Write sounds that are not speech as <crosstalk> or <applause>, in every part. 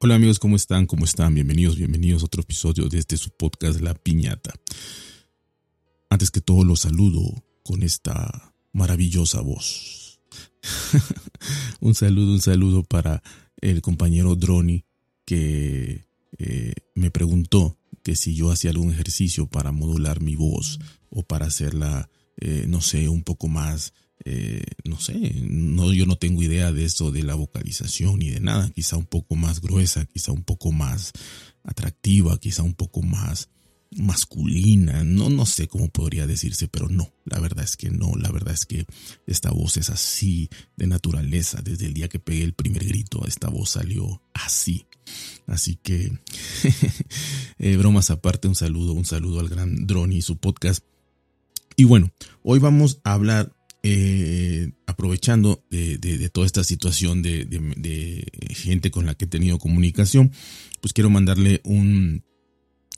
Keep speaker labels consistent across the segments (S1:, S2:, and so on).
S1: Hola amigos, ¿cómo están? ¿Cómo están? Bienvenidos, bienvenidos a otro episodio de este su podcast La Piñata. Antes que todo los saludo con esta maravillosa voz. <laughs> un saludo, un saludo para el compañero Droni que eh, me preguntó que si yo hacía algún ejercicio para modular mi voz o para hacerla, eh, no sé, un poco más eh, no sé, no, yo no tengo idea de eso de la vocalización ni de nada, quizá un poco más gruesa, quizá un poco más atractiva, quizá un poco más masculina, no, no sé cómo podría decirse, pero no, la verdad es que no, la verdad es que esta voz es así de naturaleza, desde el día que pegué el primer grito, esta voz salió así. Así que, <laughs> eh, bromas aparte, un saludo, un saludo al gran Drone y su podcast. Y bueno, hoy vamos a hablar eh, aprovechando de, toda esta situación de, gente con la que he tenido comunicación, pues quiero mandarle un,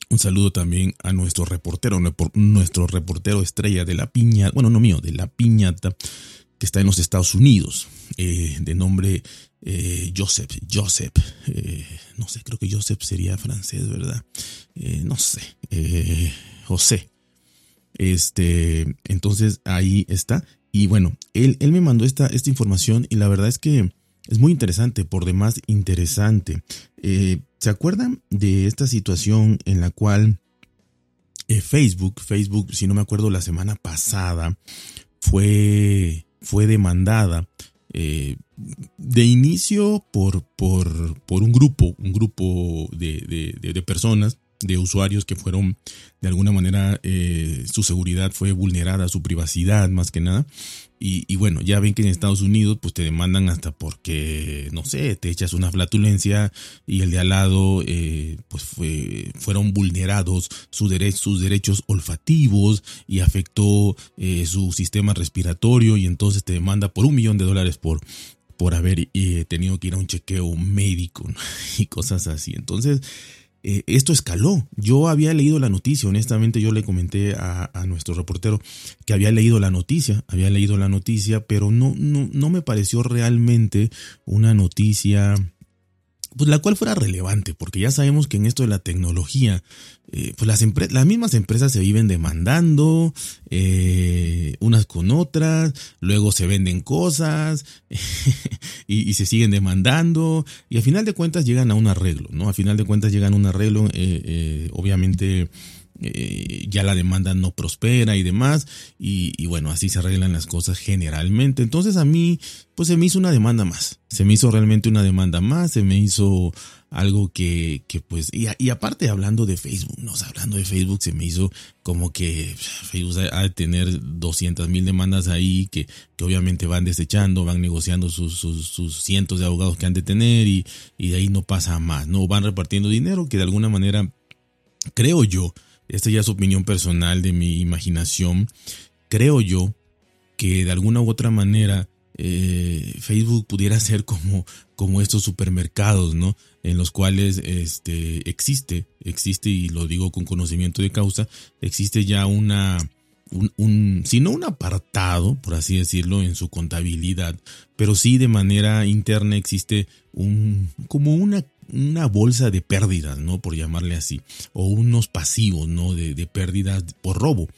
S1: un saludo también a nuestro reportero, nuestro reportero estrella de la piña, bueno, no mío, de la piñata, que está en los Estados Unidos, eh, de nombre eh, Joseph, Joseph, no sé, creo que Joseph sería francés, ¿verdad? no sé, José. Este, entonces ahí está. Y bueno, él, él me mandó esta, esta información y la verdad es que es muy interesante, por demás interesante. Eh, ¿Se acuerdan de esta situación en la cual eh, Facebook, Facebook, si no me acuerdo, la semana pasada fue, fue demandada eh, de inicio por, por, por, un grupo, un grupo de, de, de personas de usuarios que fueron de alguna manera eh, su seguridad fue vulnerada, su privacidad más que nada. Y, bueno, ya ven que en Estados Unidos pues te demandan hasta porque, no sé, te echas una flatulencia y el de al lado eh, pues fue, fueron vulnerados sus derechos olfativos y afectó eh, su sistema respiratorio y entonces te demanda por un millón de dólares por, por haber tenido que ir a un chequeo médico <laughs> y cosas así. Entonces, eh, esto escaló. Yo había leído la noticia, honestamente yo le comenté a, nuestro reportero que había leído la noticia, había leído la noticia, pero no, no, no me pareció realmente una noticia pues la cual fuera relevante, porque ya sabemos que en esto de la tecnología, eh, pues las, las mismas empresas se viven demandando eh, unas con otras, luego se venden cosas <laughs> y, se siguen demandando y a final de cuentas llegan a un arreglo, ¿no? A final de cuentas llegan a un arreglo, eh, obviamente eh, ya la demanda no prospera y demás, y, bueno, así se arreglan las cosas generalmente. Entonces a mí, pues se me hizo una demanda más, se me hizo realmente una demanda más, se me hizo algo que, pues, y, aparte hablando de Facebook, no, hablando de Facebook, se me hizo como que Facebook ha de tener 200 mil demandas ahí que, que obviamente van desechando, van negociando sus, sus, sus, cientos de abogados que han de tener y, y de ahí no pasa más, ¿no? Van repartiendo dinero que de alguna manera, creo yo, esta ya es opinión personal de mi imaginación, creo yo que de alguna u otra manera eh, Facebook pudiera ser como, como estos supermercados, ¿no? En los cuales este, existe, existe, y lo digo con conocimiento de causa, existe ya una, un, un, si no un apartado, por así decirlo, en su contabilidad, pero sí de manera interna existe un, como una una bolsa de pérdidas, ¿no? Por llamarle así, o unos pasivos, ¿no? De, de pérdidas por robo.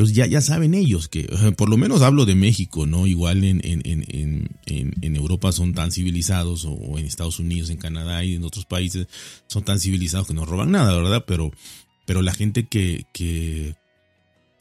S1: Entonces ya, ya saben ellos que, <laughs> por lo menos hablo de México, ¿no? Igual en, en, en, en, Europa son tan civilizados, o en Estados Unidos, en Canadá y en otros países son tan civilizados que no roban nada, ¿verdad? Pero, pero la gente que, que,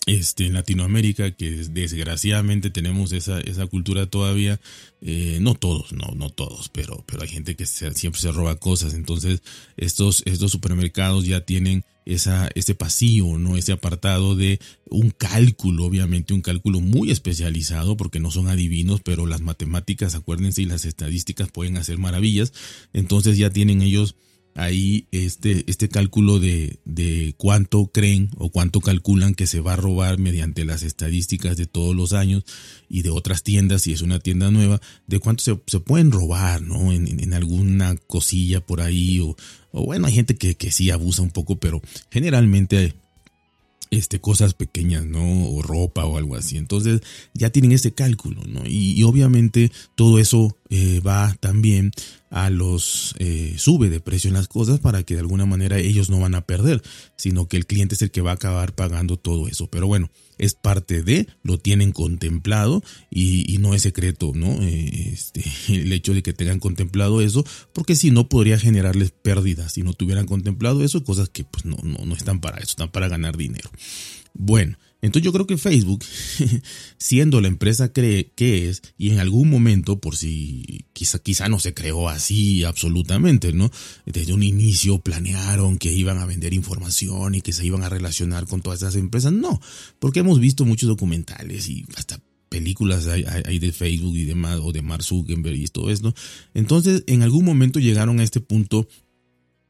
S1: este, en Latinoamérica, que desgraciadamente tenemos esa, esa cultura todavía, eh, no todos, no, no todos, pero, pero hay gente que siempre se roba cosas, entonces estos, estos supermercados ya tienen esa, ese pasillo, ¿no? Ese apartado de un cálculo, obviamente un cálculo muy especializado, porque no son adivinos, pero las matemáticas, acuérdense, y las estadísticas pueden hacer maravillas, entonces ya tienen ellos ahí este, este cálculo de, de, cuánto creen o cuánto calculan que se va a robar mediante las estadísticas de todos los años y de otras tiendas, si es una tienda nueva, de cuánto se, se pueden robar, ¿no? En, en, alguna cosilla por ahí o, bueno, hay gente que, que sí abusa un poco, pero generalmente este, cosas pequeñas, ¿no? O ropa o algo así. Entonces ya tienen ese cálculo, ¿no? Y, obviamente todo eso eh, va también a los eh, sube de precio en las cosas para que de alguna manera ellos no van a perder, sino que el cliente es el que va a acabar pagando todo eso. Pero bueno, es parte de, lo tienen contemplado y, no es secreto, ¿no? Eh, este, <laughs> el hecho de que tengan contemplado eso, porque si no podría generarles pérdidas si no tuvieran contemplado eso, cosas que pues no, no, no están para eso, están para ganar dinero. Bueno, entonces yo creo que Facebook, <laughs> siendo la empresa que es, y en algún momento, por si quizá, quizá no se creó así absolutamente, ¿no? Desde un inicio planearon que iban a vender información y que se iban a relacionar con todas esas empresas. No, porque hemos visto muchos documentales y hasta películas hay, de Facebook y demás, o de Mark Zuckerberg y todo esto. Entonces, en algún momento llegaron a este punto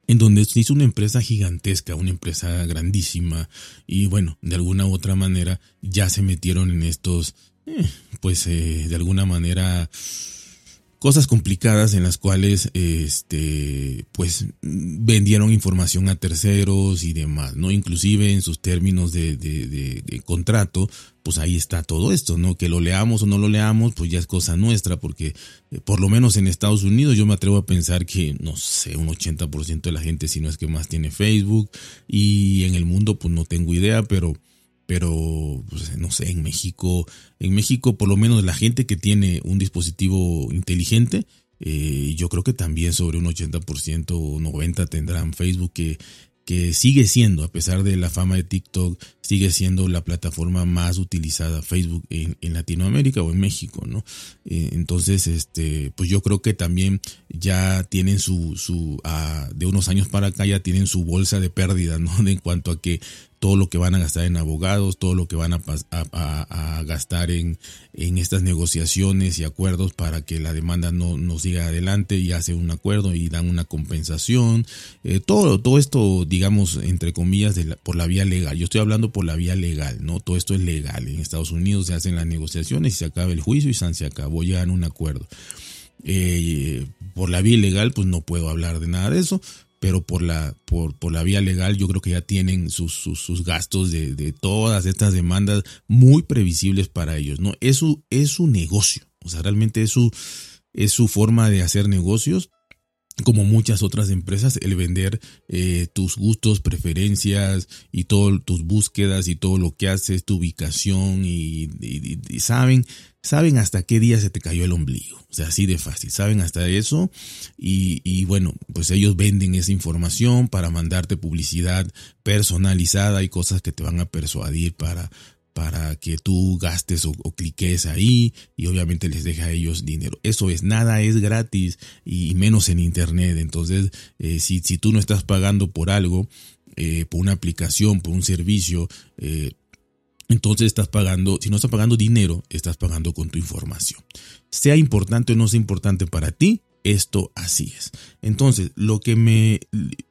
S1: en donde se hizo una empresa gigantesca, una empresa grandísima, y bueno, de alguna u otra manera ya se metieron en estos, eh, pues eh, de alguna manera cosas complicadas en las cuales este pues vendieron información a terceros y demás no inclusive en sus términos de, de, contrato pues ahí está todo esto no que lo leamos o no lo leamos pues ya es cosa nuestra porque eh, por lo menos en Estados Unidos yo me atrevo a pensar que no sé un 80% de la gente si no es que más tiene Facebook y en el mundo pues no tengo idea pero pero pues, no sé, en México, en México por lo menos la gente que tiene un dispositivo inteligente, eh, yo creo que también sobre un 80% o 90% tendrán Facebook que que sigue siendo, a pesar de la fama de TikTok, sigue siendo la plataforma más utilizada Facebook en, Latinoamérica o en México, ¿no? Eh, entonces, este, pues yo creo que también ya tienen su, su ah, de unos años para acá ya tienen su bolsa de pérdida, ¿no? <laughs> en cuanto a que todo lo que van a gastar en abogados, todo lo que van a, a, gastar en, en, estas negociaciones y acuerdos para que la demanda no, no siga adelante y hace un acuerdo y dan una compensación. Eh, todo, todo esto, digamos, entre comillas, por la vía legal. Yo estoy hablando por la vía legal, ¿no? Todo esto es legal. En Estados Unidos se hacen las negociaciones y se acaba el juicio y se acabó, ya en un acuerdo. Eh, por la vía legal, pues no puedo hablar de nada de eso pero por la, por, por la vía legal yo creo que ya tienen sus, sus, gastos de, de, todas estas demandas muy previsibles para ellos, ¿no? Es su, es su negocio, o sea, realmente es su, es su forma de hacer negocios como muchas otras empresas, el vender eh, tus gustos, preferencias y todas tus búsquedas y todo lo que haces, tu ubicación y, saben, saben hasta qué día se te cayó el ombligo. O sea, así de fácil, saben hasta eso y, y bueno, pues ellos venden esa información para mandarte publicidad personalizada y cosas que te van a persuadir para, para que tú gastes o, cliques ahí y obviamente les deja a ellos dinero. Eso es, nada es gratis y menos en internet. Entonces, eh, si, si, tú no estás pagando por algo, eh, por una aplicación, por un servicio, eh, entonces estás pagando, si no estás pagando dinero, estás pagando con tu información. Sea importante o no sea importante para ti, esto así es. Entonces, lo que me,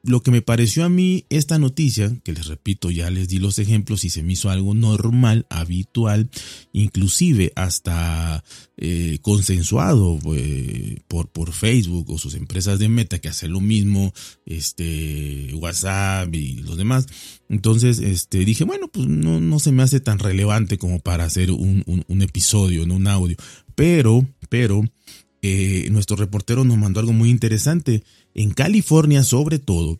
S1: lo que me pareció a mí esta noticia, que les repito, ya les di los ejemplos y se me hizo algo normal, habitual, inclusive hasta eh, consensuado eh, por, por Facebook o sus empresas de meta que hacen lo mismo, este, WhatsApp y los demás. Entonces, este, dije, bueno, pues no, no se me hace tan relevante como para hacer un, un, un episodio, ¿no? un audio. Pero, pero, eh, nuestro reportero nos mandó algo muy interesante. En California, sobre todo,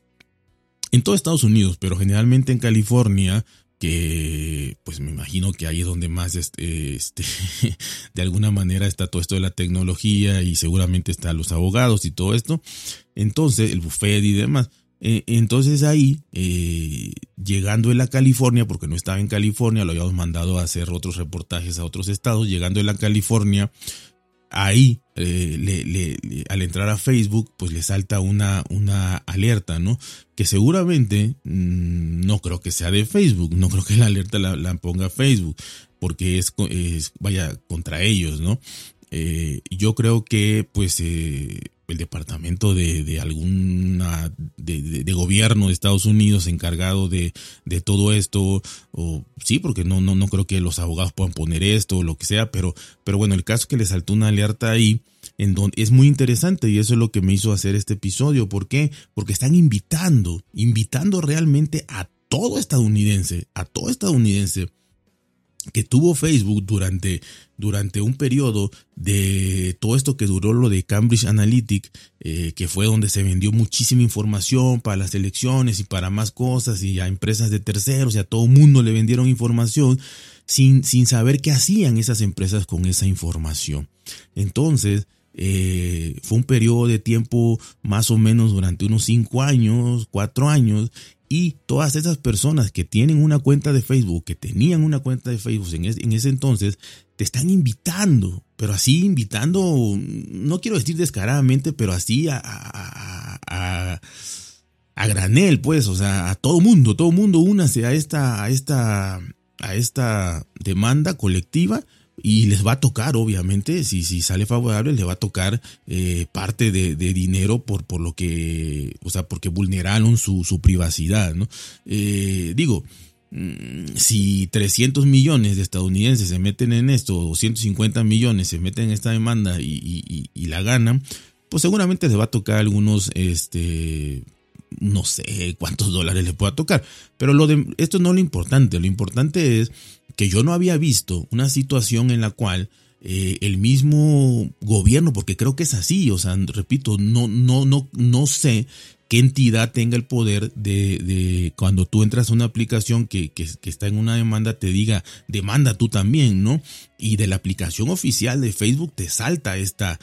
S1: en todo Estados Unidos, pero generalmente en California, que pues me imagino que ahí es donde más este, este <laughs> de alguna manera está todo esto de la tecnología y seguramente están los abogados y todo esto. Entonces, el buffet y demás. Eh, entonces ahí, eh, llegando en la California, porque no estaba en California, lo habíamos mandado a hacer otros reportajes a otros estados, llegando en la California, ahí eh, le, al entrar a Facebook pues le salta una, una alerta, ¿no? Que seguramente mm, no creo que sea de Facebook, no creo que la alerta la, ponga Facebook, porque es, es, vaya contra ellos, ¿no? Eh, yo creo que pues eh, el departamento de, de alguna de, de, gobierno de Estados Unidos encargado de, todo esto o sí porque no no no creo que los abogados puedan poner esto o lo que sea pero pero bueno el caso que le saltó una alerta ahí en donde es muy interesante y eso es lo que me hizo hacer este episodio ¿por qué? porque están invitando invitando realmente a todo estadounidense a todo estadounidense que tuvo Facebook durante, durante un periodo de todo esto que duró lo de Cambridge Analytic, eh, que fue donde se vendió muchísima información para las elecciones y para más cosas y a empresas de terceros y a todo mundo le vendieron información sin, sin saber qué hacían esas empresas con esa información. Entonces, eh, fue un periodo de tiempo más o menos durante unos cinco años, cuatro años, y todas esas personas que tienen una cuenta de Facebook, que tenían una cuenta de Facebook en, en ese entonces, te están invitando, pero así invitando, no quiero decir descaradamente, pero así a, a, a, granel, pues, o sea, a todo mundo, todo mundo únase a esta, a esta, a esta demanda colectiva y les va a tocar, obviamente, si, si sale favorable, les va a tocar eh, parte de, dinero por, por lo que, o sea, porque vulneraron su, su privacidad, ¿no? Eh, digo, mm, si 300 millones de estadounidenses se meten en esto, 250 millones se meten en esta demanda y, y la ganan, pues seguramente les va a tocar algunos, este, no sé cuántos dólares le pueda tocar. Pero lo de, esto no es lo importante. Lo importante es que yo no había visto una situación en la cual eh, el mismo gobierno, porque creo que es así, o sea, repito, no, no, no, no sé qué entidad tenga el poder de, de cuando tú entras a una aplicación que, que, está en una demanda, te diga, demanda tú también, ¿no? Y de la aplicación oficial de Facebook te salta esta,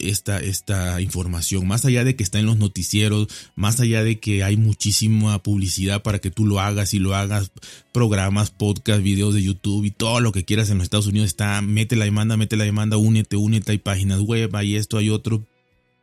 S1: esta, esta información, más allá de que está en los noticieros, más allá de que hay muchísima publicidad para que tú lo hagas y lo hagas, programas, podcast, videos de YouTube y todo lo que quieras en los Estados Unidos está, mete la demanda, mete la demanda, únete, únete, hay páginas web, hay esto, hay otro,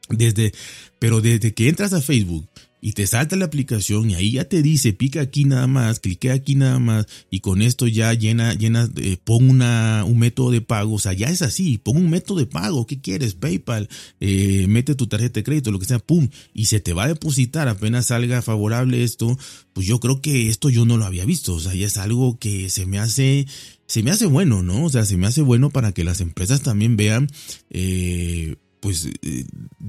S1: desde, pero desde que entras a Facebook y te salta la aplicación y ahí ya te dice, pica aquí nada más, clique aquí nada más y con esto ya llena, llena, eh, pon una, un método de pago, o sea, ya es así, pon un método de pago, ¿qué quieres? PayPal, eh, mete tu tarjeta de crédito, lo que sea, pum, y se te va a depositar apenas salga favorable esto, pues yo creo que esto yo no lo había visto, o sea, ya es algo que se me hace, se me hace bueno, ¿no? O sea, se me hace bueno para que las empresas también vean, eh, pues eh,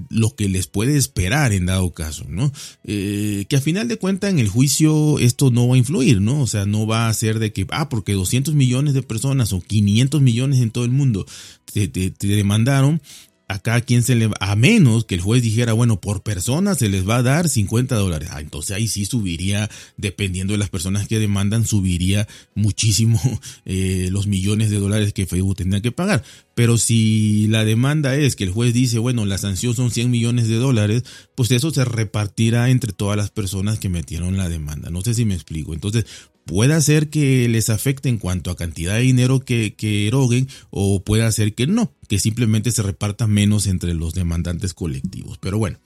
S1: lo que les puede esperar en dado caso, ¿no? Eh, que a final de cuentas en el juicio esto no va a influir, ¿no? O sea, no va a ser de que, ah, porque 200 millones de personas o 500 millones en todo el mundo te, te demandaron, acá quien se le a menos que el juez dijera, bueno, por persona se les va a dar 50 dólares. Ah, entonces ahí sí subiría, dependiendo de las personas que demandan, subiría muchísimo <laughs> eh, los millones de dólares que Facebook tendría que pagar. Pero si la demanda es que el juez dice, bueno, la sanción son 100 millones de dólares, pues eso se repartirá entre todas las personas que metieron la demanda. No sé si me explico. Entonces, puede ser que les afecte en cuanto a cantidad de dinero que, que eroguen o puede ser que no, que simplemente se reparta menos entre los demandantes colectivos. Pero bueno,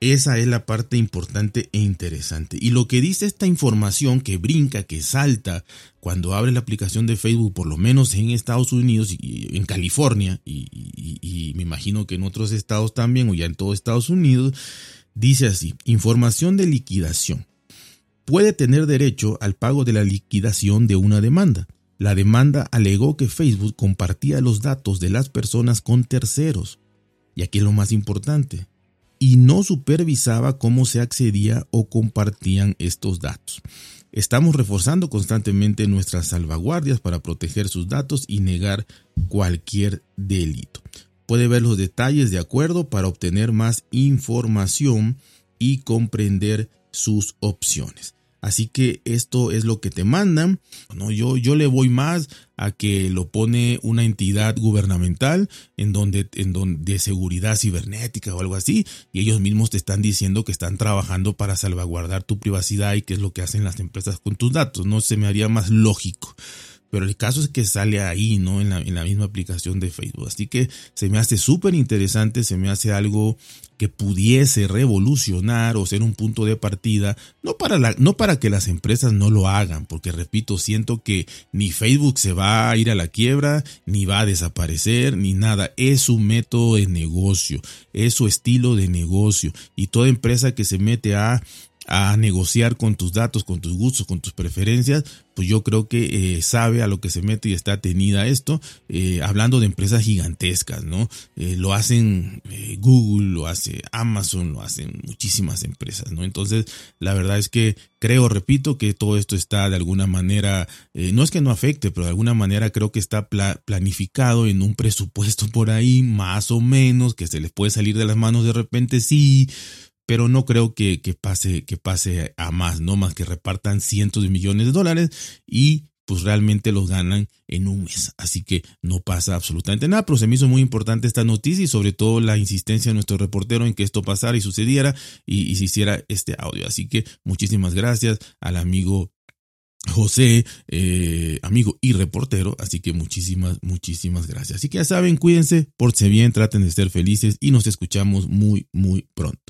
S1: esa es la parte importante e interesante. Y lo que dice esta información que brinca, que salta cuando abre la aplicación de Facebook, por lo menos en Estados Unidos y en California, y, y me imagino que en otros estados también, o ya en todo Estados Unidos, dice así, información de liquidación puede tener derecho al pago de la liquidación de una demanda. La demanda alegó que Facebook compartía los datos de las personas con terceros. Y aquí es lo más importante. Y no supervisaba cómo se accedía o compartían estos datos. Estamos reforzando constantemente nuestras salvaguardias para proteger sus datos y negar cualquier delito. Puede ver los detalles de acuerdo para obtener más información y comprender sus opciones. Así que esto es lo que te mandan. No, yo, yo le voy más a que lo pone una entidad gubernamental en donde, en donde de seguridad cibernética o algo así, y ellos mismos te están diciendo que están trabajando para salvaguardar tu privacidad y qué es lo que hacen las empresas con tus datos. No se me haría más lógico. Pero el caso es que sale ahí, ¿no? En la, en la misma aplicación de Facebook. Así que se me hace súper interesante, se me hace algo que pudiese revolucionar o ser un punto de partida, no para, la, no para que las empresas no lo hagan, porque repito, siento que ni Facebook se va a ir a la quiebra, ni va a desaparecer, ni nada. Es su método de negocio, es su estilo de negocio. Y toda empresa que se mete a a negociar con tus datos, con tus gustos, con tus preferencias, pues yo creo que eh, sabe a lo que se mete y está tenida esto, eh, hablando de empresas gigantescas, ¿no? Eh, lo hacen Google, lo hace Amazon, lo hacen muchísimas empresas, ¿no? Entonces, la verdad es que creo, repito, que todo esto está de alguna manera, no es que no afecte, pero de alguna manera creo que está planificado en un presupuesto por ahí, más o menos, que se les puede salir de las manos de repente, sí, pero no creo que, pase, que pase a más, no más que repartan cientos de millones de dólares y pues realmente los ganan en un mes. Así que no pasa absolutamente nada, pero se me hizo muy importante esta noticia y sobre todo la insistencia de nuestro reportero en que esto pasara y sucediera y, se hiciera este audio. Así que muchísimas gracias al amigo José, eh, amigo y reportero, así que muchísimas, muchísimas gracias. Así que ya saben, cuídense, porse bien, traten de ser felices y nos escuchamos muy, muy pronto.